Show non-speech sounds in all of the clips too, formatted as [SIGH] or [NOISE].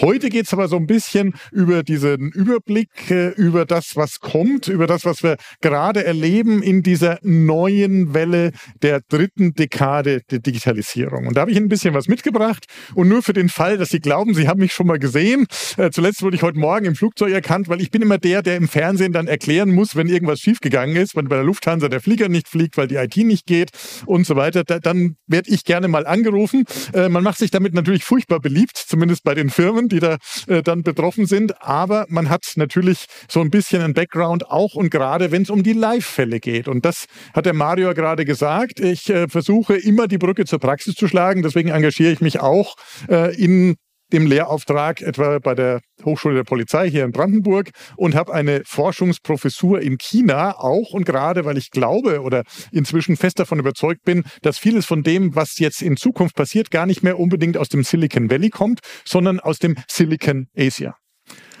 Heute geht es aber so ein bisschen über diesen Überblick, äh, über das, was kommt, über das, was wir gerade erleben in dieser neuen Welle der dritten Dekade der Digitalisierung. Und da habe ich ein bisschen was mitgebracht. Und nur für den Fall, dass Sie glauben, Sie haben mich schon mal gesehen. Äh, zuletzt wurde ich heute Morgen im Flugzeug erkannt, weil ich bin immer der, der im Fernsehen dann erklären muss, wenn irgendwas schiefgegangen ist, wenn bei der Lufthansa der Flieger nicht fliegt, weil die IT nicht geht und so weiter. Da, dann werde ich gerne mal angerufen. Äh, man macht sich damit natürlich furchtbar beliebt, zumindest bei den Firmen Personen, die da äh, dann betroffen sind. Aber man hat natürlich so ein bisschen einen Background auch und gerade wenn es um die Live-Fälle geht. Und das hat der Mario gerade gesagt. Ich äh, versuche immer die Brücke zur Praxis zu schlagen. Deswegen engagiere ich mich auch äh, in dem Lehrauftrag etwa bei der Hochschule der Polizei hier in Brandenburg und habe eine Forschungsprofessur in China auch und gerade weil ich glaube oder inzwischen fest davon überzeugt bin, dass vieles von dem, was jetzt in Zukunft passiert, gar nicht mehr unbedingt aus dem Silicon Valley kommt, sondern aus dem Silicon Asia.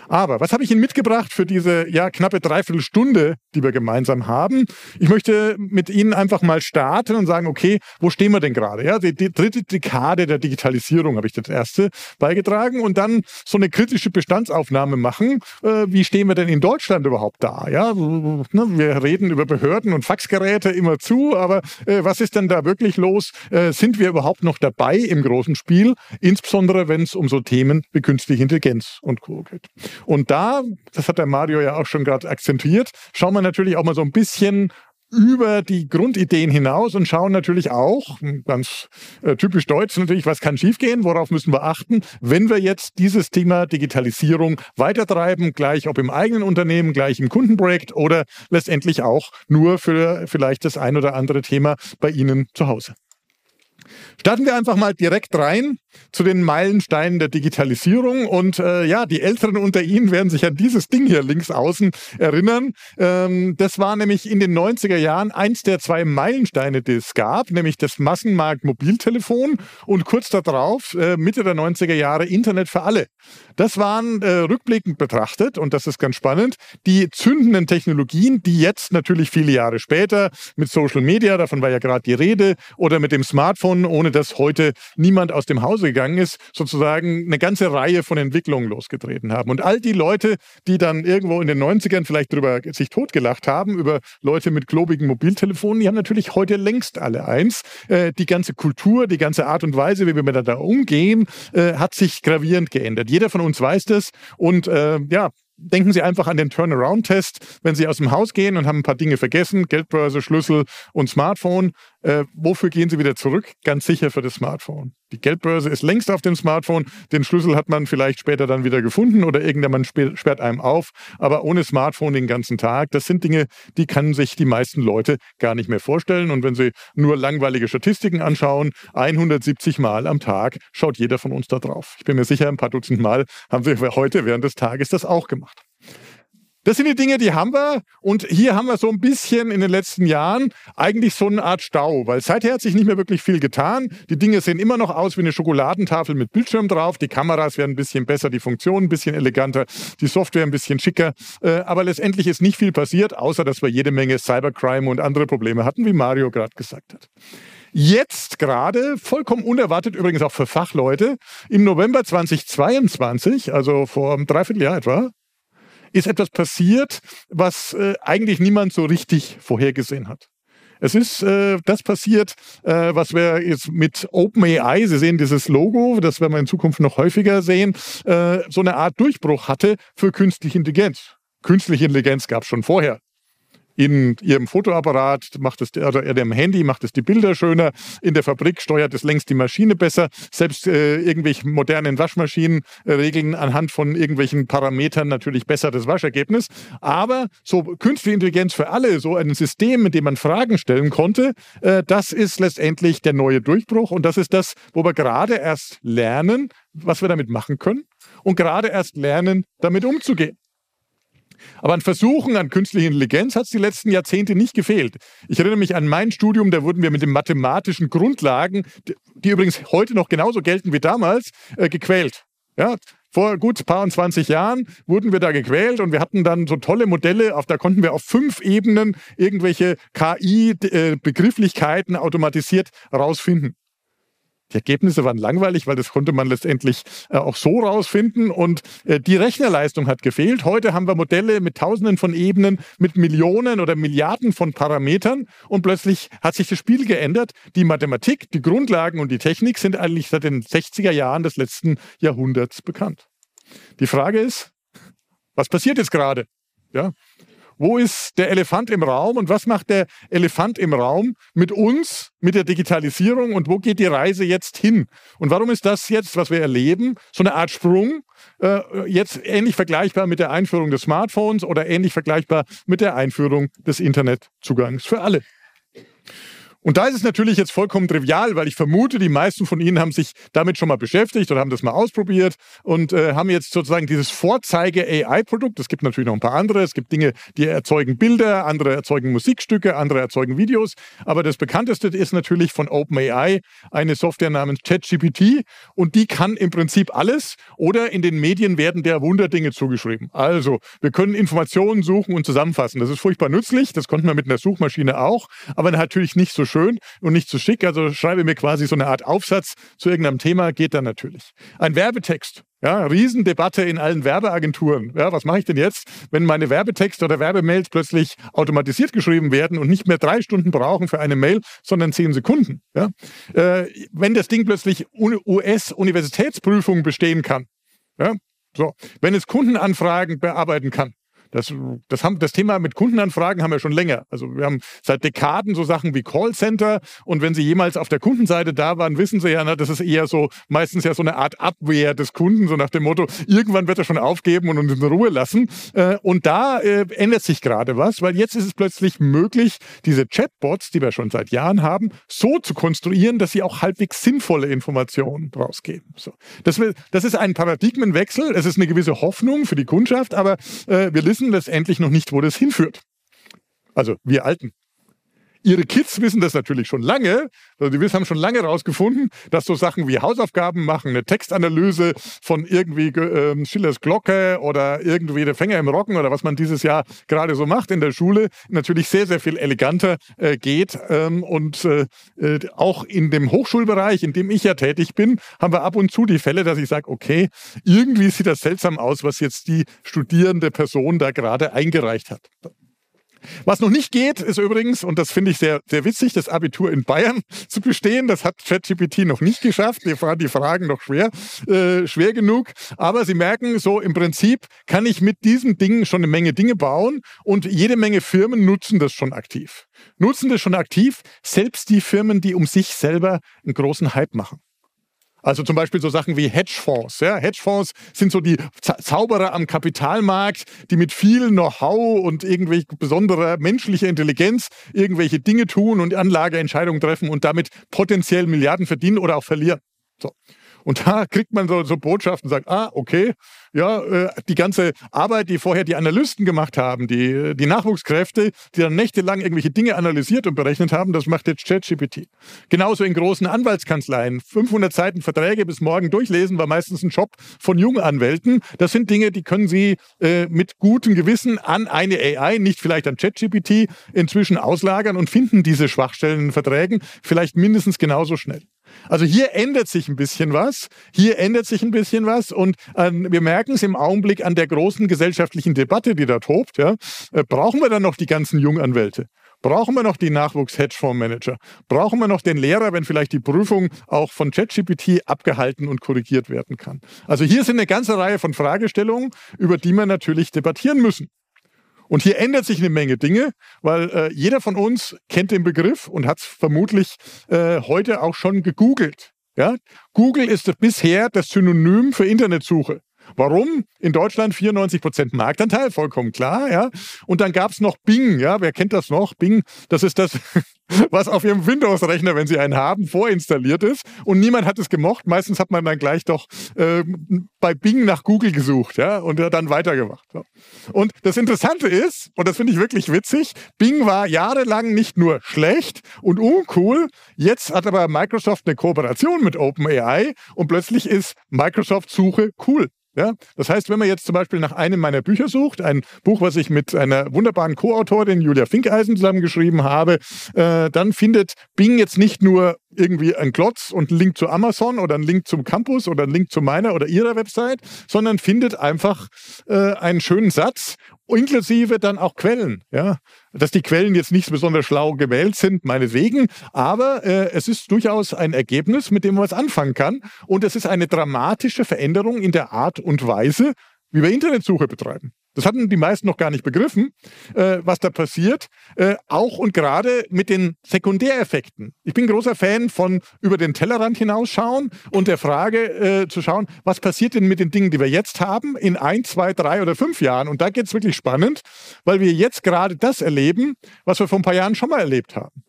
Aber was habe ich Ihnen mitgebracht für diese ja, knappe Dreiviertelstunde, die wir gemeinsam haben? Ich möchte mit Ihnen einfach mal starten und sagen, okay, wo stehen wir denn gerade? Ja, die, die dritte Dekade der Digitalisierung habe ich das erste beigetragen und dann so eine kritische Bestandsaufnahme machen. Äh, wie stehen wir denn in Deutschland überhaupt da? Ja, ne, wir reden über Behörden und Faxgeräte immer zu, aber äh, was ist denn da wirklich los? Äh, sind wir überhaupt noch dabei im großen Spiel? Insbesondere wenn es um so Themen wie künstliche Intelligenz und Co. geht. Und da, das hat der Mario ja auch schon gerade akzentuiert, schauen wir natürlich auch mal so ein bisschen über die Grundideen hinaus und schauen natürlich auch, ganz äh, typisch deutsch natürlich, was kann schiefgehen, worauf müssen wir achten, wenn wir jetzt dieses Thema Digitalisierung weitertreiben, gleich ob im eigenen Unternehmen, gleich im Kundenprojekt oder letztendlich auch nur für vielleicht das ein oder andere Thema bei Ihnen zu Hause. Starten wir einfach mal direkt rein zu den Meilensteinen der Digitalisierung. Und äh, ja, die Älteren unter Ihnen werden sich an dieses Ding hier links außen erinnern. Ähm, das war nämlich in den 90er Jahren eins der zwei Meilensteine, die es gab, nämlich das Massenmarkt Mobiltelefon und kurz darauf, äh, Mitte der 90er Jahre, Internet für alle. Das waren äh, rückblickend betrachtet, und das ist ganz spannend, die zündenden Technologien, die jetzt natürlich viele Jahre später mit Social Media, davon war ja gerade die Rede, oder mit dem Smartphone, ohne dass heute niemand aus dem Hause gegangen ist, sozusagen eine ganze Reihe von Entwicklungen losgetreten haben. Und all die Leute, die dann irgendwo in den 90ern vielleicht drüber sich totgelacht haben, über Leute mit globigen Mobiltelefonen, die haben natürlich heute längst alle eins. Äh, die ganze Kultur, die ganze Art und Weise, wie wir miteinander umgehen, äh, hat sich gravierend geändert. Jeder von uns weiß das. Und äh, ja, denken Sie einfach an den Turnaround-Test. Wenn Sie aus dem Haus gehen und haben ein paar Dinge vergessen, Geldbörse, Schlüssel und Smartphone, äh, wofür gehen Sie wieder zurück? Ganz sicher für das Smartphone. Die Geldbörse ist längst auf dem Smartphone. Den Schlüssel hat man vielleicht später dann wieder gefunden oder irgendjemand sperrt einem auf. Aber ohne Smartphone den ganzen Tag, das sind Dinge, die kann sich die meisten Leute gar nicht mehr vorstellen. Und wenn Sie nur langweilige Statistiken anschauen, 170 Mal am Tag schaut jeder von uns da drauf. Ich bin mir sicher, ein paar Dutzend Mal haben wir heute während des Tages das auch gemacht. Das sind die Dinge, die haben wir. Und hier haben wir so ein bisschen in den letzten Jahren eigentlich so eine Art Stau, weil seither hat sich nicht mehr wirklich viel getan. Die Dinge sehen immer noch aus wie eine Schokoladentafel mit Bildschirm drauf. Die Kameras werden ein bisschen besser, die Funktionen ein bisschen eleganter, die Software ein bisschen schicker. Äh, aber letztendlich ist nicht viel passiert, außer dass wir jede Menge Cybercrime und andere Probleme hatten, wie Mario gerade gesagt hat. Jetzt gerade, vollkommen unerwartet übrigens auch für Fachleute, im November 2022, also vor einem Dreivierteljahr etwa, ist etwas passiert, was äh, eigentlich niemand so richtig vorhergesehen hat. Es ist äh, das passiert, äh, was wir jetzt mit OpenAI, Sie sehen dieses Logo, das werden wir in Zukunft noch häufiger sehen, äh, so eine Art Durchbruch hatte für künstliche Intelligenz. Künstliche Intelligenz gab es schon vorher in ihrem Fotoapparat macht es, oder in ihrem Handy macht es die Bilder schöner, in der Fabrik steuert es längst die Maschine besser, selbst äh, irgendwelche modernen Waschmaschinen äh, regeln anhand von irgendwelchen Parametern natürlich besser das Waschergebnis. Aber so künstliche Intelligenz für alle, so ein System, mit dem man Fragen stellen konnte, äh, das ist letztendlich der neue Durchbruch und das ist das, wo wir gerade erst lernen, was wir damit machen können und gerade erst lernen, damit umzugehen. Aber an Versuchen an künstliche Intelligenz hat es die letzten Jahrzehnte nicht gefehlt. Ich erinnere mich an mein Studium, da wurden wir mit den mathematischen Grundlagen, die übrigens heute noch genauso gelten wie damals, äh, gequält. Ja, vor gut paar und 20 Jahren wurden wir da gequält und wir hatten dann so tolle Modelle, auf da konnten wir auf fünf Ebenen irgendwelche KI-Begrifflichkeiten äh, automatisiert rausfinden. Die Ergebnisse waren langweilig, weil das konnte man letztendlich äh, auch so rausfinden und äh, die Rechnerleistung hat gefehlt. Heute haben wir Modelle mit Tausenden von Ebenen, mit Millionen oder Milliarden von Parametern und plötzlich hat sich das Spiel geändert. Die Mathematik, die Grundlagen und die Technik sind eigentlich seit den 60er Jahren des letzten Jahrhunderts bekannt. Die Frage ist, was passiert jetzt gerade? Ja, wo ist der Elefant im Raum und was macht der Elefant im Raum mit uns, mit der Digitalisierung und wo geht die Reise jetzt hin? Und warum ist das jetzt, was wir erleben, so eine Art Sprung, äh, jetzt ähnlich vergleichbar mit der Einführung des Smartphones oder ähnlich vergleichbar mit der Einführung des Internetzugangs für alle? Und da ist es natürlich jetzt vollkommen trivial, weil ich vermute, die meisten von Ihnen haben sich damit schon mal beschäftigt oder haben das mal ausprobiert und äh, haben jetzt sozusagen dieses Vorzeige-AI-Produkt. Es gibt natürlich noch ein paar andere. Es gibt Dinge, die erzeugen Bilder, andere erzeugen Musikstücke, andere erzeugen Videos. Aber das bekannteste ist natürlich von OpenAI eine Software namens ChatGPT und die kann im Prinzip alles oder in den Medien werden der Wunderdinge zugeschrieben. Also, wir können Informationen suchen und zusammenfassen. Das ist furchtbar nützlich. Das konnten wir mit einer Suchmaschine auch, aber natürlich nicht so schön und nicht zu schick. Also schreibe mir quasi so eine Art Aufsatz zu irgendeinem Thema, geht dann natürlich. Ein Werbetext. Ja, Riesendebatte in allen Werbeagenturen. Ja, was mache ich denn jetzt, wenn meine Werbetexte oder Werbemails plötzlich automatisiert geschrieben werden und nicht mehr drei Stunden brauchen für eine Mail, sondern zehn Sekunden? Ja? Äh, wenn das Ding plötzlich US-Universitätsprüfungen bestehen kann. Ja? So, wenn es Kundenanfragen bearbeiten kann. Das, das, haben, das Thema mit Kundenanfragen haben wir schon länger. Also wir haben seit Dekaden so Sachen wie Callcenter und wenn Sie jemals auf der Kundenseite da waren, wissen Sie ja, na, das ist eher so meistens ja so eine Art Abwehr des Kunden, so nach dem Motto, irgendwann wird er schon aufgeben und uns in Ruhe lassen. Äh, und da äh, ändert sich gerade was, weil jetzt ist es plötzlich möglich, diese Chatbots, die wir schon seit Jahren haben, so zu konstruieren, dass sie auch halbwegs sinnvolle Informationen rausgeben. So. Das, das ist ein Paradigmenwechsel. Es ist eine gewisse Hoffnung für die Kundschaft, aber äh, wir wissen, wissen letztendlich noch nicht, wo das hinführt. Also wir Alten. Ihre Kids wissen das natürlich schon lange. Also die haben schon lange herausgefunden, dass so Sachen wie Hausaufgaben machen, eine Textanalyse von irgendwie äh, Schillers Glocke oder irgendwie der Fänger im Rocken oder was man dieses Jahr gerade so macht in der Schule, natürlich sehr, sehr viel eleganter äh, geht. Ähm, und äh, äh auch in dem Hochschulbereich, in dem ich ja tätig bin, haben wir ab und zu die Fälle, dass ich sage, okay, irgendwie sieht das seltsam aus, was jetzt die studierende Person da gerade eingereicht hat. Was noch nicht geht, ist übrigens, und das finde ich sehr, sehr witzig, das Abitur in Bayern [LAUGHS] zu bestehen. Das hat ChatGPT noch nicht geschafft. Die, die Fragen noch schwer, äh, schwer genug. Aber Sie merken, so im Prinzip kann ich mit diesem Ding schon eine Menge Dinge bauen und jede Menge Firmen nutzen das schon aktiv. Nutzen das schon aktiv, selbst die Firmen, die um sich selber einen großen Hype machen. Also zum Beispiel so Sachen wie Hedgefonds. Ja? Hedgefonds sind so die Zauberer am Kapitalmarkt, die mit viel Know-how und irgendwelche besonderer menschlicher Intelligenz irgendwelche Dinge tun und Anlageentscheidungen treffen und damit potenziell Milliarden verdienen oder auch verlieren. So. Und da kriegt man so, so Botschaften sagt, ah, okay, ja, äh, die ganze Arbeit, die vorher die Analysten gemacht haben, die, die Nachwuchskräfte, die dann nächtelang irgendwelche Dinge analysiert und berechnet haben, das macht jetzt ChatGPT. Genauso in großen Anwaltskanzleien. 500 Seiten Verträge bis morgen durchlesen war meistens ein Job von jungen Anwälten. Das sind Dinge, die können Sie äh, mit gutem Gewissen an eine AI, nicht vielleicht an ChatGPT, inzwischen auslagern und finden diese Schwachstellen in Verträgen vielleicht mindestens genauso schnell. Also hier ändert sich ein bisschen was. Hier ändert sich ein bisschen was. Und äh, wir merken es im Augenblick an der großen gesellschaftlichen Debatte, die da tobt. Ja? Äh, brauchen wir dann noch die ganzen Junganwälte? Brauchen wir noch die Nachwuchs-Hedgefondsmanager? Brauchen wir noch den Lehrer, wenn vielleicht die Prüfung auch von ChatGPT abgehalten und korrigiert werden kann? Also hier sind eine ganze Reihe von Fragestellungen, über die wir natürlich debattieren müssen. Und hier ändert sich eine Menge Dinge, weil äh, jeder von uns kennt den Begriff und hat es vermutlich äh, heute auch schon gegoogelt. Ja? Google ist bisher das Synonym für Internetsuche. Warum? In Deutschland 94 Prozent Marktanteil, vollkommen klar, ja. Und dann gab es noch Bing, ja. Wer kennt das noch? Bing, das ist das, [LAUGHS] was auf Ihrem Windows-Rechner, wenn Sie einen haben, vorinstalliert ist. Und niemand hat es gemocht. Meistens hat man dann gleich doch äh, bei Bing nach Google gesucht, ja, und dann weitergemacht. So. Und das Interessante ist, und das finde ich wirklich witzig, Bing war jahrelang nicht nur schlecht und uncool, jetzt hat aber Microsoft eine Kooperation mit OpenAI und plötzlich ist Microsoft-Suche cool. Ja, das heißt, wenn man jetzt zum Beispiel nach einem meiner Bücher sucht, ein Buch, was ich mit einer wunderbaren Co-Autorin Julia Finkeisen zusammengeschrieben habe, äh, dann findet Bing jetzt nicht nur irgendwie ein Klotz und einen Link zu Amazon oder einen Link zum Campus oder einen Link zu meiner oder ihrer Website, sondern findet einfach äh, einen schönen Satz inklusive dann auch Quellen. Ja? Dass die Quellen jetzt nicht besonders schlau gewählt sind, meinetwegen, aber äh, es ist durchaus ein Ergebnis, mit dem man was anfangen kann. Und es ist eine dramatische Veränderung in der Art und Weise, wie wir Internetsuche betreiben. Das hatten die meisten noch gar nicht begriffen, äh, was da passiert. Äh, auch und gerade mit den Sekundäreffekten. Ich bin großer Fan von über den Tellerrand hinausschauen und der Frage äh, zu schauen, was passiert denn mit den Dingen, die wir jetzt haben, in ein, zwei, drei oder fünf Jahren. Und da geht es wirklich spannend, weil wir jetzt gerade das erleben, was wir vor ein paar Jahren schon mal erlebt haben.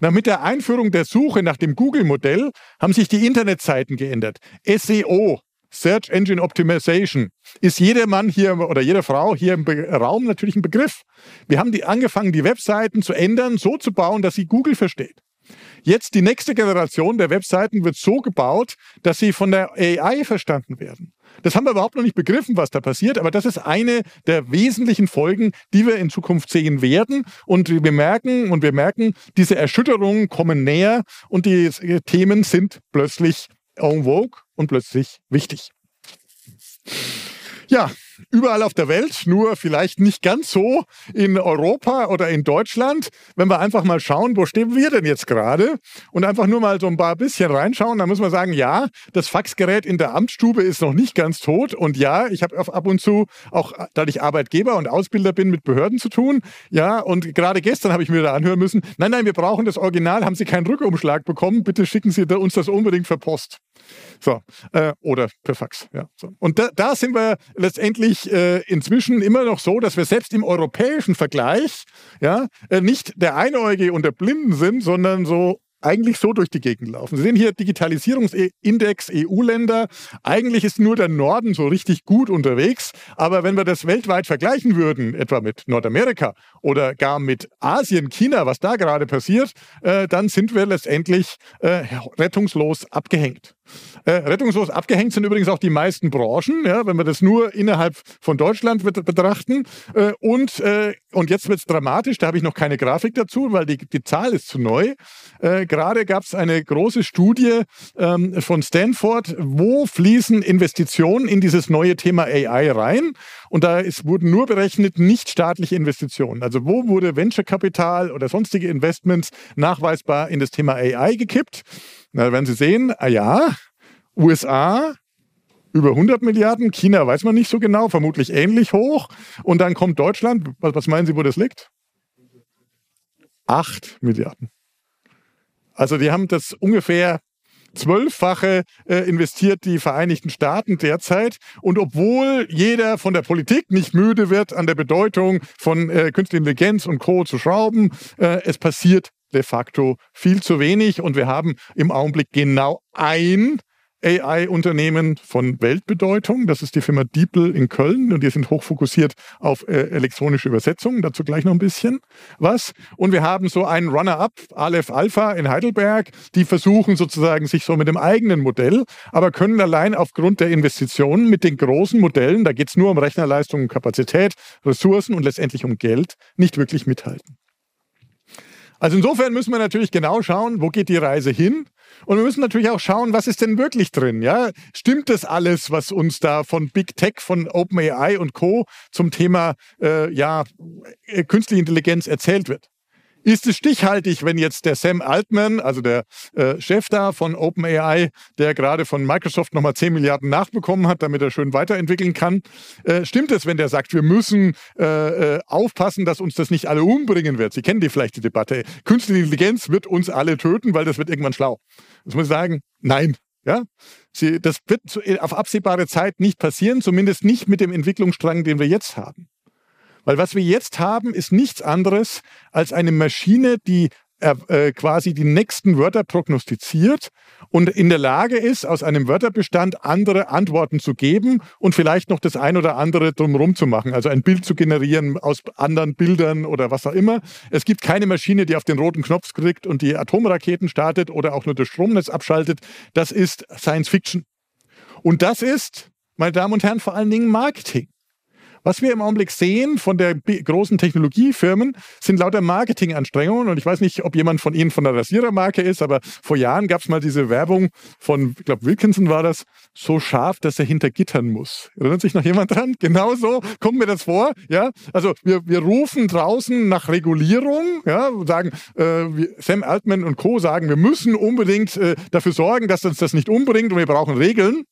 Na, mit der Einführung der Suche nach dem Google-Modell haben sich die Internetseiten geändert. SEO, Search Engine Optimization ist jeder Mann hier oder jede Frau hier im Be Raum natürlich ein Begriff. Wir haben die angefangen, die Webseiten zu ändern, so zu bauen, dass sie Google versteht. Jetzt die nächste Generation der Webseiten wird so gebaut, dass sie von der AI verstanden werden. Das haben wir überhaupt noch nicht begriffen, was da passiert, aber das ist eine der wesentlichen Folgen, die wir in Zukunft sehen werden. Und wir merken und wir merken, diese Erschütterungen kommen näher und die Themen sind plötzlich en vogue und plötzlich wichtig. Ja, überall auf der Welt, nur vielleicht nicht ganz so in Europa oder in Deutschland. Wenn wir einfach mal schauen, wo stehen wir denn jetzt gerade und einfach nur mal so ein paar bisschen reinschauen, dann muss man sagen, ja, das Faxgerät in der Amtsstube ist noch nicht ganz tot und ja, ich habe ab und zu auch, da ich Arbeitgeber und Ausbilder bin, mit Behörden zu tun. Ja, und gerade gestern habe ich mir da anhören müssen, nein, nein, wir brauchen das Original, haben Sie keinen Rückumschlag bekommen, bitte schicken Sie uns das unbedingt per Post. So, äh, oder per Fax. Ja, so. Und da, da sind wir letztendlich äh, inzwischen immer noch so, dass wir selbst im europäischen Vergleich ja, äh, nicht der Einäugige und der Blinden sind, sondern so eigentlich so durch die Gegend laufen. Sie sehen hier Digitalisierungsindex EU-Länder. Eigentlich ist nur der Norden so richtig gut unterwegs. Aber wenn wir das weltweit vergleichen würden, etwa mit Nordamerika oder gar mit Asien, China, was da gerade passiert, äh, dann sind wir letztendlich äh, rettungslos abgehängt. Äh, rettungslos abgehängt sind übrigens auch die meisten Branchen, ja, wenn wir das nur innerhalb von Deutschland betrachten. Äh, und, äh, und jetzt wird es dramatisch, da habe ich noch keine Grafik dazu, weil die, die Zahl ist zu neu. Äh, gerade gab es eine große Studie ähm, von Stanford, wo fließen Investitionen in dieses neue Thema AI rein. Und da ist, wurden nur berechnet nicht staatliche Investitionen. Also wo wurde Venture-Kapital oder sonstige Investments nachweisbar in das Thema AI gekippt? Na, werden Sie sehen, ah ja, USA über 100 Milliarden, China weiß man nicht so genau, vermutlich ähnlich hoch. Und dann kommt Deutschland, was, was meinen Sie, wo das liegt? 8 Milliarden. Also die haben das ungefähr zwölffache äh, investiert die Vereinigten Staaten derzeit. Und obwohl jeder von der Politik nicht müde wird, an der Bedeutung von äh, Künstliche Intelligenz und Co. zu schrauben, äh, es passiert de facto viel zu wenig und wir haben im Augenblick genau ein AI-Unternehmen von Weltbedeutung. Das ist die Firma DeepL in Köln und die sind hochfokussiert auf äh, elektronische Übersetzungen. Dazu gleich noch ein bisschen was. Und wir haben so einen Runner-up, Aleph Alpha in Heidelberg, die versuchen sozusagen sich so mit dem eigenen Modell, aber können allein aufgrund der Investitionen mit den großen Modellen, da geht es nur um Rechnerleistung, Kapazität, Ressourcen und letztendlich um Geld, nicht wirklich mithalten. Also insofern müssen wir natürlich genau schauen, wo geht die Reise hin? Und wir müssen natürlich auch schauen, was ist denn wirklich drin? Ja? Stimmt das alles, was uns da von Big Tech, von OpenAI und Co. zum Thema äh, ja, äh, künstliche Intelligenz erzählt wird? Ist es stichhaltig, wenn jetzt der Sam Altman, also der äh, Chef da von OpenAI, der gerade von Microsoft nochmal 10 Milliarden nachbekommen hat, damit er schön weiterentwickeln kann, äh, stimmt es, wenn der sagt, wir müssen äh, äh aufpassen, dass uns das nicht alle umbringen wird? Sie kennen die vielleicht die Debatte. Künstliche Intelligenz wird uns alle töten, weil das wird irgendwann schlau. Das muss ich sagen, nein, Ja? Sie, das wird auf absehbare Zeit nicht passieren, zumindest nicht mit dem Entwicklungsstrang, den wir jetzt haben. Weil was wir jetzt haben, ist nichts anderes als eine Maschine, die äh, quasi die nächsten Wörter prognostiziert und in der Lage ist, aus einem Wörterbestand andere Antworten zu geben und vielleicht noch das ein oder andere drumherum zu machen, also ein Bild zu generieren aus anderen Bildern oder was auch immer. Es gibt keine Maschine, die auf den roten Knopf kriegt und die Atomraketen startet oder auch nur das Stromnetz abschaltet. Das ist Science Fiction. Und das ist, meine Damen und Herren, vor allen Dingen Marketing. Was wir im Augenblick sehen von der großen Technologiefirmen, sind lauter Marketinganstrengungen. Und ich weiß nicht, ob jemand von Ihnen von der Rasierermarke ist, aber vor Jahren gab es mal diese Werbung von, ich glaube, Wilkinson war das, so scharf, dass er hinter Gittern muss. Erinnert sich noch jemand dran? Genau so kommt mir das vor. Ja, also wir, wir rufen draußen nach Regulierung, ja, sagen, äh, Sam Altman und Co. sagen, wir müssen unbedingt äh, dafür sorgen, dass uns das nicht umbringt und wir brauchen Regeln.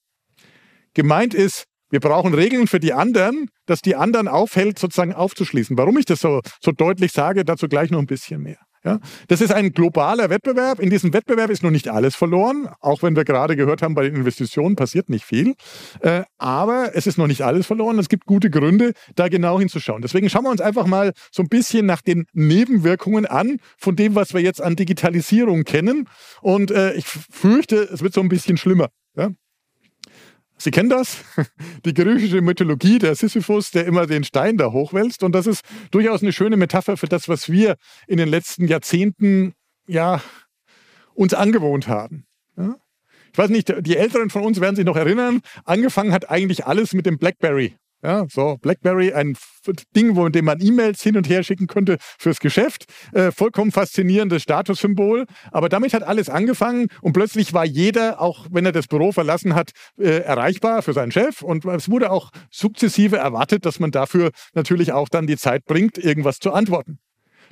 Gemeint ist, wir brauchen Regeln für die anderen, dass die anderen aufhält, sozusagen aufzuschließen. Warum ich das so, so deutlich sage, dazu gleich noch ein bisschen mehr. Ja, das ist ein globaler Wettbewerb. In diesem Wettbewerb ist noch nicht alles verloren, auch wenn wir gerade gehört haben, bei den Investitionen passiert nicht viel. Äh, aber es ist noch nicht alles verloren. Es gibt gute Gründe, da genau hinzuschauen. Deswegen schauen wir uns einfach mal so ein bisschen nach den Nebenwirkungen an von dem, was wir jetzt an Digitalisierung kennen. Und äh, ich fürchte, es wird so ein bisschen schlimmer. Ja? Sie kennen das? [LAUGHS] Die griechische Mythologie, der Sisyphus, der immer den Stein da hochwälzt. Und das ist durchaus eine schöne Metapher für das, was wir in den letzten Jahrzehnten ja, uns angewohnt haben. Ja? Ich weiß nicht, die Älteren von uns werden sich noch erinnern, angefangen hat eigentlich alles mit dem Blackberry. Ja, so BlackBerry, ein Ding, wo, mit dem man E-Mails hin und her schicken könnte fürs Geschäft. Äh, vollkommen faszinierendes Statussymbol. Aber damit hat alles angefangen und plötzlich war jeder, auch wenn er das Büro verlassen hat, äh, erreichbar für seinen Chef. Und es wurde auch sukzessive erwartet, dass man dafür natürlich auch dann die Zeit bringt, irgendwas zu antworten.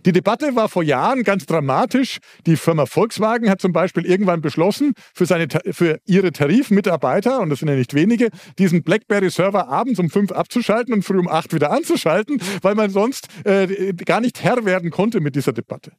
Die Debatte war vor Jahren ganz dramatisch. Die Firma Volkswagen hat zum Beispiel irgendwann beschlossen, für, seine, für ihre Tarifmitarbeiter, und das sind ja nicht wenige, diesen BlackBerry-Server abends um fünf abzuschalten und früh um acht wieder anzuschalten, weil man sonst äh, gar nicht Herr werden konnte mit dieser Debatte.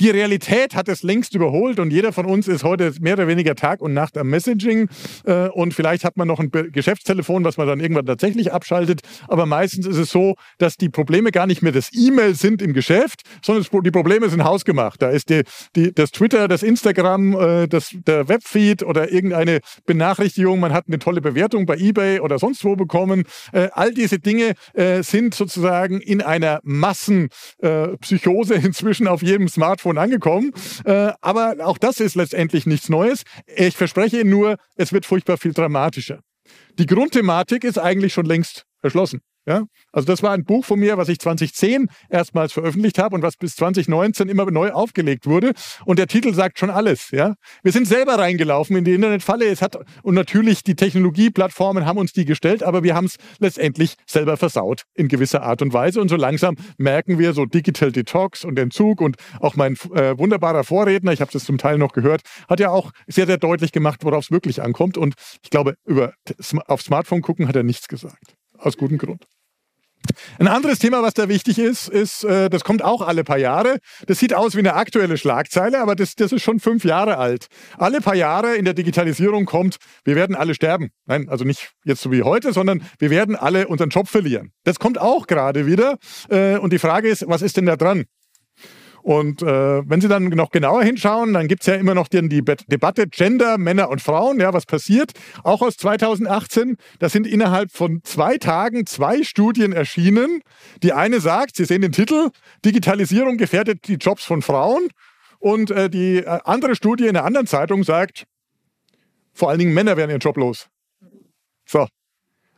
Die Realität hat es längst überholt und jeder von uns ist heute mehr oder weniger Tag und Nacht am Messaging. Äh, und vielleicht hat man noch ein Geschäftstelefon, was man dann irgendwann tatsächlich abschaltet. Aber meistens ist es so, dass die Probleme gar nicht mehr das E-Mail sind im Geschäft, sondern die Probleme sind hausgemacht. Da ist die, die, das Twitter, das Instagram, äh, das, der Webfeed oder irgendeine Benachrichtigung, man hat eine tolle Bewertung bei eBay oder sonst wo bekommen. Äh, all diese Dinge sind sozusagen in einer Massenpsychose [LAUGHS] inzwischen auf jedem Smartphone Smartphone angekommen. Äh, aber auch das ist letztendlich nichts Neues. Ich verspreche Ihnen nur, es wird furchtbar viel dramatischer. Die Grundthematik ist eigentlich schon längst erschlossen. Ja? Also das war ein Buch von mir, was ich 2010 erstmals veröffentlicht habe und was bis 2019 immer neu aufgelegt wurde. Und der Titel sagt schon alles. Ja? Wir sind selber reingelaufen in die Internetfalle. Es hat, und natürlich die Technologieplattformen haben uns die gestellt, aber wir haben es letztendlich selber versaut in gewisser Art und Weise. Und so langsam merken wir so Digital Detox und Entzug und auch mein äh, wunderbarer Vorredner, ich habe das zum Teil noch gehört, hat ja auch sehr, sehr deutlich gemacht, worauf es wirklich ankommt. Und ich glaube, über auf Smartphone gucken hat er nichts gesagt. Aus gutem Grund. Ein anderes Thema, was da wichtig ist, ist, äh, das kommt auch alle paar Jahre. Das sieht aus wie eine aktuelle Schlagzeile, aber das, das ist schon fünf Jahre alt. Alle paar Jahre in der Digitalisierung kommt, wir werden alle sterben. Nein, also nicht jetzt so wie heute, sondern wir werden alle unseren Job verlieren. Das kommt auch gerade wieder. Äh, und die Frage ist, was ist denn da dran? Und äh, wenn Sie dann noch genauer hinschauen, dann gibt es ja immer noch die, die Debatte Gender, Männer und Frauen. Ja, was passiert? Auch aus 2018. Da sind innerhalb von zwei Tagen zwei Studien erschienen. Die eine sagt, Sie sehen den Titel, Digitalisierung gefährdet die Jobs von Frauen. Und äh, die äh, andere Studie in einer anderen Zeitung sagt, vor allen Dingen Männer werden ihren Job los. So.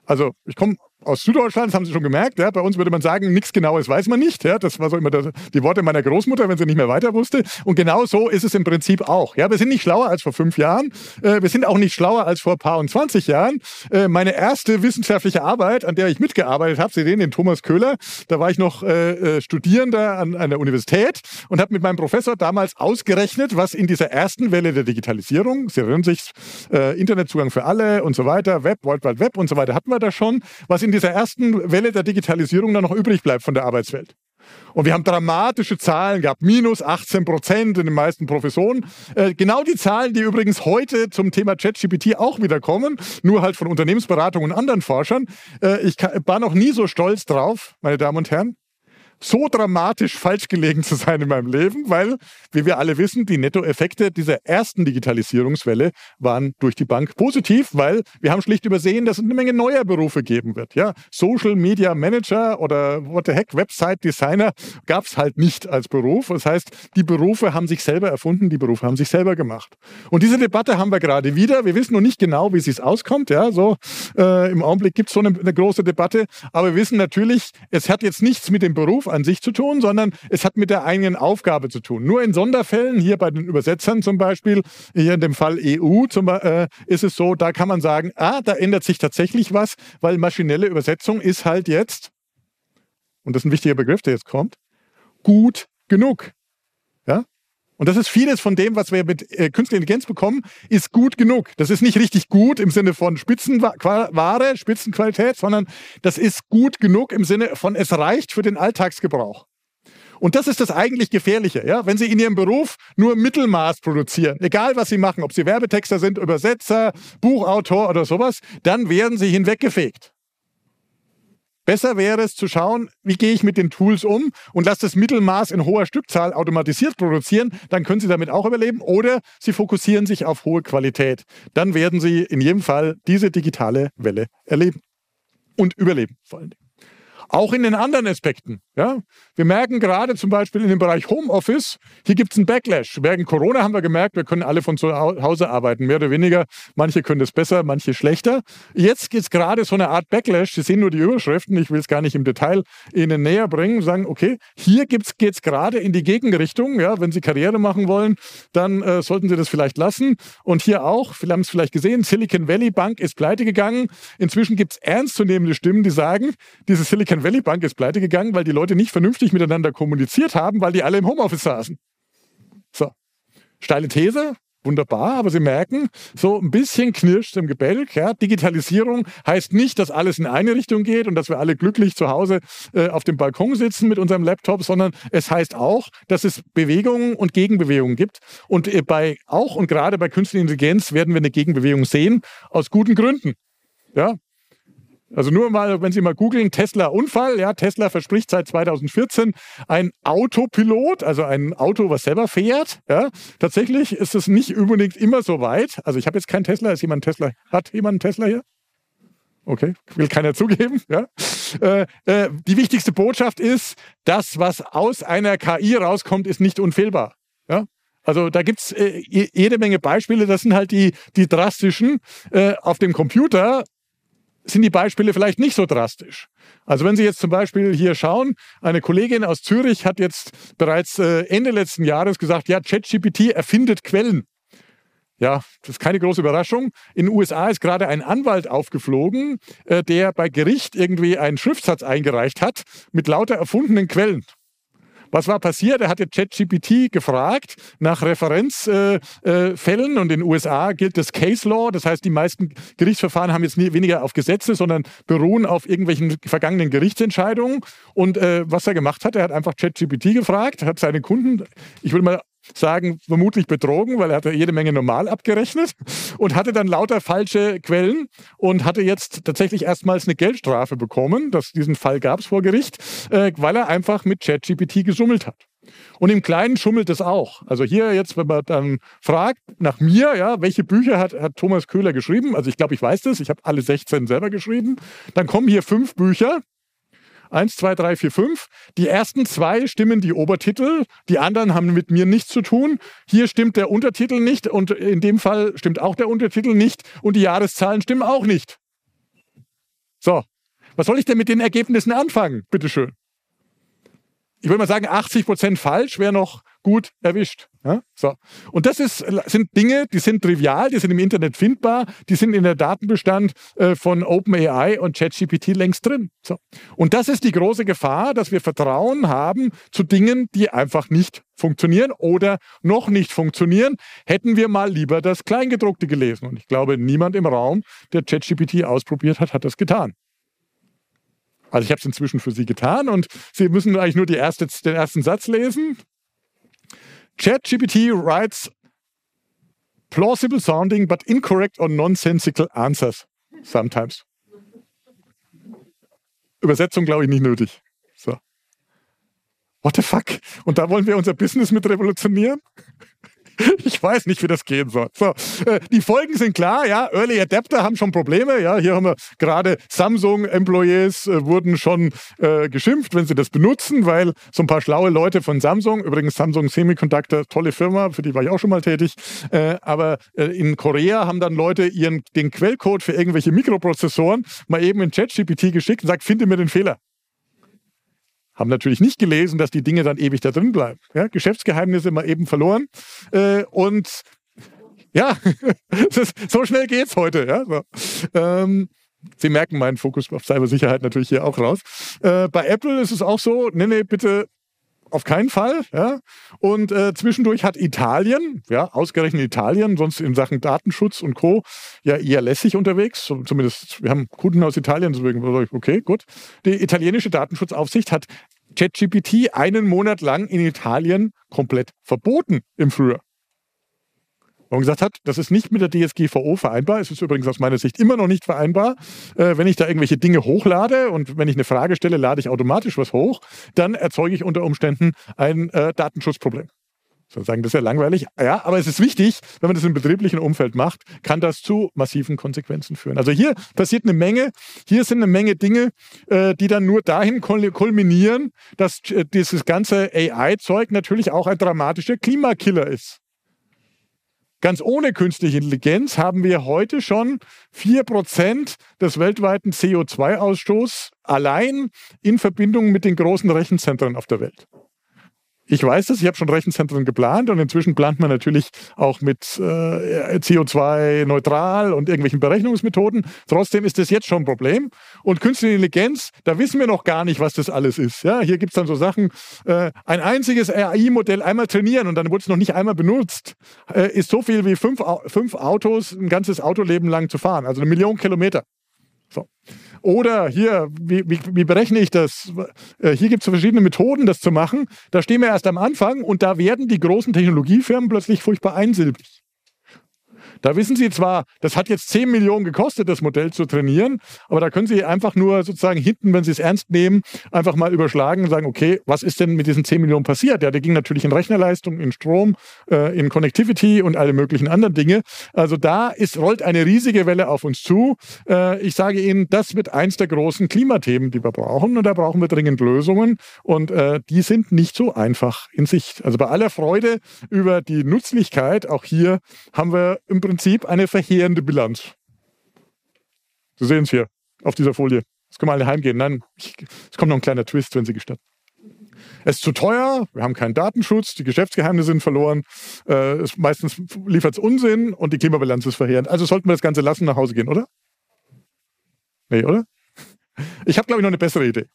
Also ich komme aus Süddeutschland, das haben Sie schon gemerkt. Ja, bei uns würde man sagen, nichts Genaues weiß man nicht. Ja, das war so immer das, die Worte meiner Großmutter, wenn sie nicht mehr weiter wusste. Und genau so ist es im Prinzip auch. Ja, wir sind nicht schlauer als vor fünf Jahren. Äh, wir sind auch nicht schlauer als vor paar und 20 Jahren. Äh, meine erste wissenschaftliche Arbeit, an der ich mitgearbeitet habe, Sie sehen den Thomas Köhler, da war ich noch äh, äh Studierender an einer Universität und habe mit meinem Professor damals ausgerechnet, was in dieser ersten Welle der Digitalisierung, Sie erinnern sich, äh, Internetzugang für alle und so weiter, Web, World Wide Web und so weiter, hatten wir da schon, was in dieser ersten Welle der Digitalisierung dann noch übrig bleibt von der Arbeitswelt. Und wir haben dramatische Zahlen gehabt, minus 18 Prozent in den meisten Professoren. Äh, genau die Zahlen, die übrigens heute zum Thema ChatGPT auch wieder kommen, nur halt von Unternehmensberatung und anderen Forschern. Äh, ich war noch nie so stolz drauf, meine Damen und Herren, so dramatisch falsch gelegen zu sein in meinem Leben, weil, wie wir alle wissen, die Nettoeffekte dieser ersten Digitalisierungswelle waren durch die Bank positiv, weil wir haben schlicht übersehen, dass es eine Menge neuer Berufe geben wird. Ja, Social Media Manager oder what the heck, Website Designer gab es halt nicht als Beruf. Das heißt, die Berufe haben sich selber erfunden, die Berufe haben sich selber gemacht. Und diese Debatte haben wir gerade wieder. Wir wissen noch nicht genau, wie es auskommt. Ja, so äh, im Augenblick gibt es so eine, eine große Debatte, aber wir wissen natürlich, es hat jetzt nichts mit dem Beruf an sich zu tun, sondern es hat mit der eigenen Aufgabe zu tun. Nur in Sonderfällen, hier bei den Übersetzern zum Beispiel, hier in dem Fall EU, zum, äh, ist es so, da kann man sagen, ah, da ändert sich tatsächlich was, weil maschinelle Übersetzung ist halt jetzt, und das ist ein wichtiger Begriff, der jetzt kommt, gut genug. Ja? Und das ist vieles von dem, was wir mit äh, künstlicher Intelligenz bekommen, ist gut genug. Das ist nicht richtig gut im Sinne von Spitzenware, Spitzenqualität, sondern das ist gut genug im Sinne von es reicht für den Alltagsgebrauch. Und das ist das eigentlich Gefährliche, ja? Wenn Sie in Ihrem Beruf nur Mittelmaß produzieren, egal was Sie machen, ob Sie Werbetexter sind, Übersetzer, Buchautor oder sowas, dann werden Sie hinweggefegt. Besser wäre es zu schauen, wie gehe ich mit den Tools um und lasse das Mittelmaß in hoher Stückzahl automatisiert produzieren, dann können Sie damit auch überleben oder Sie fokussieren sich auf hohe Qualität. Dann werden Sie in jedem Fall diese digitale Welle erleben und überleben vor allen Dingen. Auch in den anderen Aspekten. Ja? Wir merken gerade zum Beispiel in dem Bereich Homeoffice, hier gibt es einen Backlash. Während Corona haben wir gemerkt, wir können alle von zu Hause arbeiten, mehr oder weniger. Manche können das besser, manche schlechter. Jetzt gibt es gerade so eine Art Backlash. Sie sehen nur die Überschriften, ich will es gar nicht im Detail Ihnen näher bringen. Sagen, okay, hier geht es gerade in die Gegenrichtung. Ja? Wenn Sie Karriere machen wollen, dann äh, sollten Sie das vielleicht lassen. Und hier auch, wir haben es vielleicht gesehen, Silicon Valley Bank ist pleite gegangen. Inzwischen gibt es ernstzunehmende Stimmen, die sagen, diese Silicon Valley Bank ist pleite gegangen, weil die Leute nicht vernünftig miteinander kommuniziert haben, weil die alle im Homeoffice saßen. So. Steile These, wunderbar, aber Sie merken, so ein bisschen knirscht im Gebälk. Ja. Digitalisierung heißt nicht, dass alles in eine Richtung geht und dass wir alle glücklich zu Hause äh, auf dem Balkon sitzen mit unserem Laptop, sondern es heißt auch, dass es Bewegungen und Gegenbewegungen gibt. Und äh, bei auch und gerade bei künstlicher Intelligenz werden wir eine Gegenbewegung sehen, aus guten Gründen. Ja, also nur mal, wenn Sie mal googeln, Tesla-Unfall. Ja, Tesla verspricht seit 2014 ein Autopilot, also ein Auto, was selber fährt. Ja, tatsächlich ist es nicht unbedingt immer so weit. Also ich habe jetzt keinen Tesla. Ist jemand Tesla? Hat jemand einen Tesla hier? Okay, will keiner zugeben. Ja. Äh, äh, die wichtigste Botschaft ist, das, was aus einer KI rauskommt, ist nicht unfehlbar. Ja. Also da gibt's äh, jede Menge Beispiele, das sind halt die, die drastischen. Äh, auf dem Computer sind die Beispiele vielleicht nicht so drastisch. Also wenn Sie jetzt zum Beispiel hier schauen, eine Kollegin aus Zürich hat jetzt bereits äh, Ende letzten Jahres gesagt, ja, ChatGPT erfindet Quellen. Ja, das ist keine große Überraschung. In den USA ist gerade ein Anwalt aufgeflogen, äh, der bei Gericht irgendwie einen Schriftsatz eingereicht hat mit lauter erfundenen Quellen. Was war passiert? Er hatte ChatGPT gefragt nach Referenzfällen äh, äh, und in den USA gilt das Case Law. Das heißt, die meisten Gerichtsverfahren haben jetzt nie, weniger auf Gesetze, sondern beruhen auf irgendwelchen vergangenen Gerichtsentscheidungen. Und äh, was er gemacht hat, er hat einfach ChatGPT gefragt, hat seine Kunden, ich würde mal sagen, vermutlich betrogen, weil er hatte jede Menge normal abgerechnet und hatte dann lauter falsche Quellen und hatte jetzt tatsächlich erstmals eine Geldstrafe bekommen. Das, diesen Fall gab es vor Gericht, äh, weil er einfach mit ChatGPT geschummelt hat. Und im Kleinen schummelt es auch. Also hier jetzt, wenn man dann fragt nach mir, ja, welche Bücher hat, hat Thomas Köhler geschrieben? Also ich glaube, ich weiß das. Ich habe alle 16 selber geschrieben. Dann kommen hier fünf Bücher. Eins, zwei, drei, vier, fünf. Die ersten zwei stimmen die Obertitel, die anderen haben mit mir nichts zu tun. Hier stimmt der Untertitel nicht und in dem Fall stimmt auch der Untertitel nicht und die Jahreszahlen stimmen auch nicht. So, was soll ich denn mit den Ergebnissen anfangen? Bitteschön ich würde mal sagen, 80 Prozent falsch wäre noch gut erwischt. Ja? So. Und das ist, sind Dinge, die sind trivial, die sind im Internet findbar, die sind in der Datenbestand äh, von OpenAI und ChatGPT längst drin. So. Und das ist die große Gefahr, dass wir Vertrauen haben zu Dingen, die einfach nicht funktionieren oder noch nicht funktionieren. Hätten wir mal lieber das Kleingedruckte gelesen. Und ich glaube, niemand im Raum, der ChatGPT ausprobiert hat, hat das getan. Also ich habe es inzwischen für Sie getan und Sie müssen eigentlich nur erste, den ersten Satz lesen. ChatGPT writes plausible sounding but incorrect or nonsensical answers sometimes. Übersetzung glaube ich nicht nötig. So. What the fuck? Und da wollen wir unser Business mit revolutionieren? [LAUGHS] Ich weiß nicht, wie das gehen soll. So, äh, die Folgen sind klar, ja. Early Adapter haben schon Probleme, ja. Hier haben wir gerade Samsung-Employees äh, wurden schon äh, geschimpft, wenn sie das benutzen, weil so ein paar schlaue Leute von Samsung, übrigens Samsung Semiconductor, tolle Firma, für die war ich auch schon mal tätig, äh, aber äh, in Korea haben dann Leute ihren, den Quellcode für irgendwelche Mikroprozessoren mal eben in ChatGPT geschickt und sagt, finde mir den Fehler haben natürlich nicht gelesen, dass die Dinge dann ewig da drin bleiben. Ja, Geschäftsgeheimnisse mal eben verloren. Äh, und ja, [LAUGHS] so schnell geht's heute. Ja, so. ähm, Sie merken meinen Fokus auf Cybersicherheit natürlich hier auch raus. Äh, bei Apple ist es auch so, nee, nee, bitte auf keinen Fall. Ja? Und äh, zwischendurch hat Italien, ja, ausgerechnet Italien, sonst in Sachen Datenschutz und Co. ja eher lässig unterwegs. Zumindest, wir haben Kunden aus Italien, deswegen okay, gut. Die italienische Datenschutzaufsicht hat ChatGPT einen Monat lang in Italien komplett verboten im Frühjahr und gesagt hat, das ist nicht mit der DSGVO vereinbar. Es ist übrigens aus meiner Sicht immer noch nicht vereinbar. Äh, wenn ich da irgendwelche Dinge hochlade und wenn ich eine Frage stelle, lade ich automatisch was hoch, dann erzeuge ich unter Umständen ein äh, Datenschutzproblem. Sozusagen, das ist ja langweilig. Ja, aber es ist wichtig, wenn man das im betrieblichen Umfeld macht, kann das zu massiven Konsequenzen führen. Also hier passiert eine Menge, hier sind eine Menge Dinge, äh, die dann nur dahin kulminieren, dass äh, dieses ganze AI-Zeug natürlich auch ein dramatischer Klimakiller ist. Ganz ohne künstliche Intelligenz haben wir heute schon 4% des weltweiten CO2-Ausstoßes allein in Verbindung mit den großen Rechenzentren auf der Welt. Ich weiß das, ich habe schon Rechenzentren geplant und inzwischen plant man natürlich auch mit äh, CO2-neutral und irgendwelchen Berechnungsmethoden. Trotzdem ist das jetzt schon ein Problem. Und künstliche Intelligenz, da wissen wir noch gar nicht, was das alles ist. Ja, hier gibt es dann so Sachen, äh, ein einziges AI-Modell einmal trainieren und dann wurde es noch nicht einmal benutzt, äh, ist so viel wie fünf, fünf Autos ein ganzes Autoleben lang zu fahren, also eine Million Kilometer. So. Oder hier, wie, wie, wie berechne ich das? Äh, hier gibt es verschiedene Methoden, das zu machen. Da stehen wir erst am Anfang und da werden die großen Technologiefirmen plötzlich furchtbar einsilbig. Da wissen Sie zwar, das hat jetzt 10 Millionen gekostet, das Modell zu trainieren, aber da können Sie einfach nur sozusagen hinten, wenn Sie es ernst nehmen, einfach mal überschlagen und sagen, okay, was ist denn mit diesen 10 Millionen passiert? Ja, der ging natürlich in Rechnerleistung, in Strom, äh, in Connectivity und alle möglichen anderen Dinge. Also da ist, rollt eine riesige Welle auf uns zu. Äh, ich sage Ihnen, das wird eins der großen Klimathemen, die wir brauchen und da brauchen wir dringend Lösungen und äh, die sind nicht so einfach in Sicht. Also bei aller Freude über die Nützlichkeit, auch hier haben wir im Prinzip Prinzip eine verheerende Bilanz. Sie sehen es hier auf dieser Folie. Jetzt können wir alle heimgehen. Nein, es kommt noch ein kleiner Twist, wenn Sie gestatten. Es ist zu teuer, wir haben keinen Datenschutz, die Geschäftsgeheimnisse sind verloren, äh, es, meistens liefert es Unsinn und die Klimabilanz ist verheerend. Also sollten wir das Ganze lassen, nach Hause gehen, oder? Nee, oder? Ich habe, glaube ich, noch eine bessere Idee.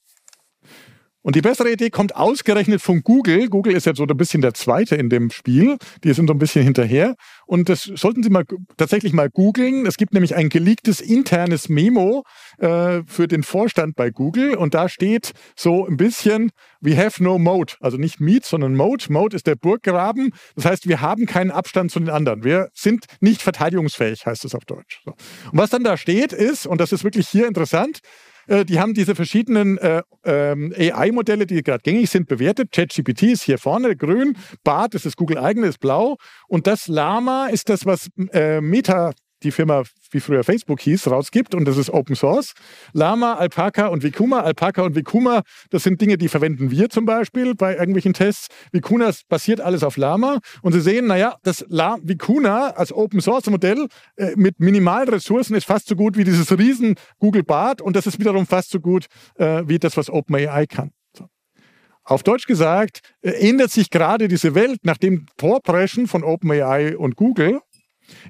Und die bessere Idee kommt ausgerechnet von Google. Google ist jetzt so ein bisschen der Zweite in dem Spiel. Die sind so ein bisschen hinterher. Und das sollten Sie mal tatsächlich mal googeln. Es gibt nämlich ein geleaktes internes Memo äh, für den Vorstand bei Google. Und da steht so ein bisschen, we have no mode. Also nicht Meet, sondern Mode. Mode ist der Burggraben. Das heißt, wir haben keinen Abstand zu den anderen. Wir sind nicht verteidigungsfähig, heißt es auf Deutsch. So. Und was dann da steht ist, und das ist wirklich hier interessant, äh, die haben diese verschiedenen äh, ähm, AI-Modelle, die gerade gängig sind, bewertet. ChatGPT ist hier vorne grün, BART ist das Google eigene, ist blau. Und das Lama ist das, was äh, Meta die Firma, wie früher Facebook hieß, rausgibt und das ist Open Source. Lama, Alpaca und Vicuma. Alpaca und Vicuma, das sind Dinge, die verwenden wir zum Beispiel bei irgendwelchen Tests. Vicuna basiert alles auf Lama und Sie sehen, naja, das La Vicuna als Open Source Modell äh, mit minimalen Ressourcen ist fast so gut wie dieses riesen Google Bart und das ist wiederum fast so gut äh, wie das, was OpenAI kann. Auf Deutsch gesagt, äh, ändert sich gerade diese Welt nach dem Vorpreschen von OpenAI und Google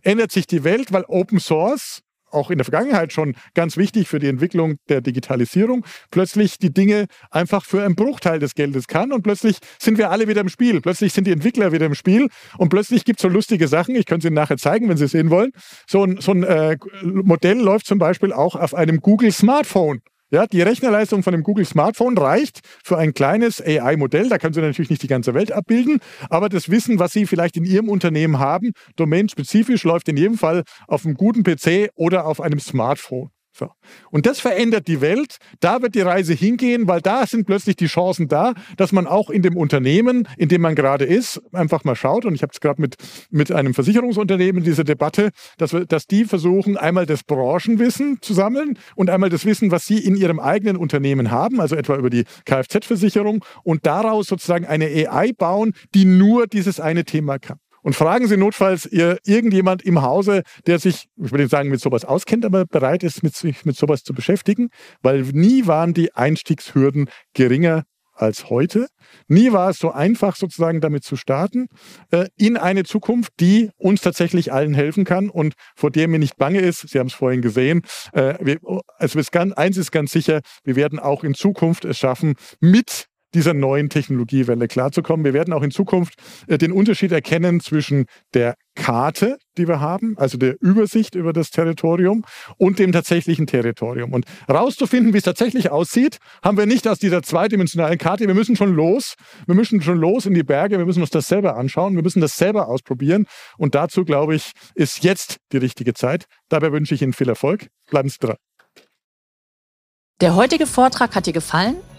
ändert sich die Welt, weil Open Source auch in der Vergangenheit schon ganz wichtig für die Entwicklung der Digitalisierung, plötzlich die Dinge einfach für einen Bruchteil des Geldes kann und plötzlich sind wir alle wieder im Spiel. Plötzlich sind die Entwickler wieder im Spiel und plötzlich gibt es so lustige Sachen. Ich könnte es Ihnen nachher zeigen, wenn Sie es sehen wollen. So ein, so ein äh, Modell läuft zum Beispiel auch auf einem Google Smartphone. Ja, die Rechnerleistung von dem Google Smartphone reicht für ein kleines AI-Modell. Da können Sie natürlich nicht die ganze Welt abbilden, aber das Wissen, was Sie vielleicht in Ihrem Unternehmen haben, domainspezifisch, läuft in jedem Fall auf einem guten PC oder auf einem Smartphone. So. Und das verändert die Welt. Da wird die Reise hingehen, weil da sind plötzlich die Chancen da, dass man auch in dem Unternehmen, in dem man gerade ist, einfach mal schaut. Und ich habe es gerade mit, mit einem Versicherungsunternehmen diese Debatte, dass, wir, dass die versuchen, einmal das Branchenwissen zu sammeln und einmal das Wissen, was sie in ihrem eigenen Unternehmen haben, also etwa über die Kfz-Versicherung und daraus sozusagen eine AI bauen, die nur dieses eine Thema kann. Und fragen Sie notfalls ihr irgendjemand im Hause, der sich, ich würde sagen, mit sowas auskennt, aber bereit ist, mit sich mit sowas zu beschäftigen, weil nie waren die Einstiegshürden geringer als heute. Nie war es so einfach, sozusagen damit zu starten, äh, in eine Zukunft, die uns tatsächlich allen helfen kann und vor der mir nicht bange ist. Sie haben es vorhin gesehen. Äh, also eins ist ganz sicher, wir werden auch in Zukunft es schaffen, mit dieser neuen Technologiewelle klarzukommen. Wir werden auch in Zukunft äh, den Unterschied erkennen zwischen der Karte, die wir haben, also der Übersicht über das Territorium und dem tatsächlichen Territorium. Und rauszufinden, wie es tatsächlich aussieht, haben wir nicht aus dieser zweidimensionalen Karte. Wir müssen schon los. Wir müssen schon los in die Berge. Wir müssen uns das selber anschauen. Wir müssen das selber ausprobieren. Und dazu, glaube ich, ist jetzt die richtige Zeit. Dabei wünsche ich Ihnen viel Erfolg. Bleiben Sie dran. Der heutige Vortrag hat dir gefallen?